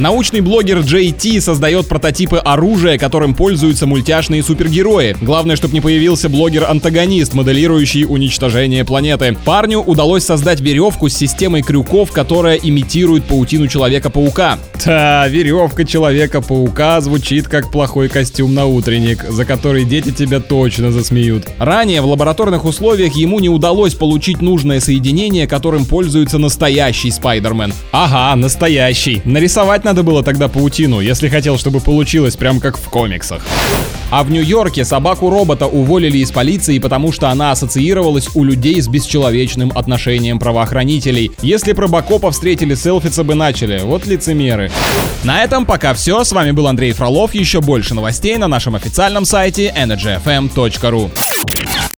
Научный блогер JT создает прототипы оружия, которым пользуются мультяшные супергерои. Главное, чтобы не появился блогер-антагонист, моделирующий уничтожение планеты. Парню удалось создать веревку с системой крюков, которая имитирует паутину Человека-паука. Да, веревка Человека-паука звучит как плохой костюм на утренник, за который дети тебя точно засмеют. Ранее в лабораторных условиях ему не удалось получить нужное соединение, которым пользуется настоящий Спайдермен. Ага, настоящий. Нарисовать надо было тогда паутину, если хотел, чтобы получилось прям как в комиксах. А в Нью-Йорке собаку-робота уволили из полиции, потому что она ассоциировалась у людей с бесчеловечным отношением правоохранителей. Если про Бакопа встретили, селфиться бы начали. Вот лицемеры. На этом пока все. С вами был Андрей Фролов. Еще больше новостей на нашем официальном сайте energyfm.ru.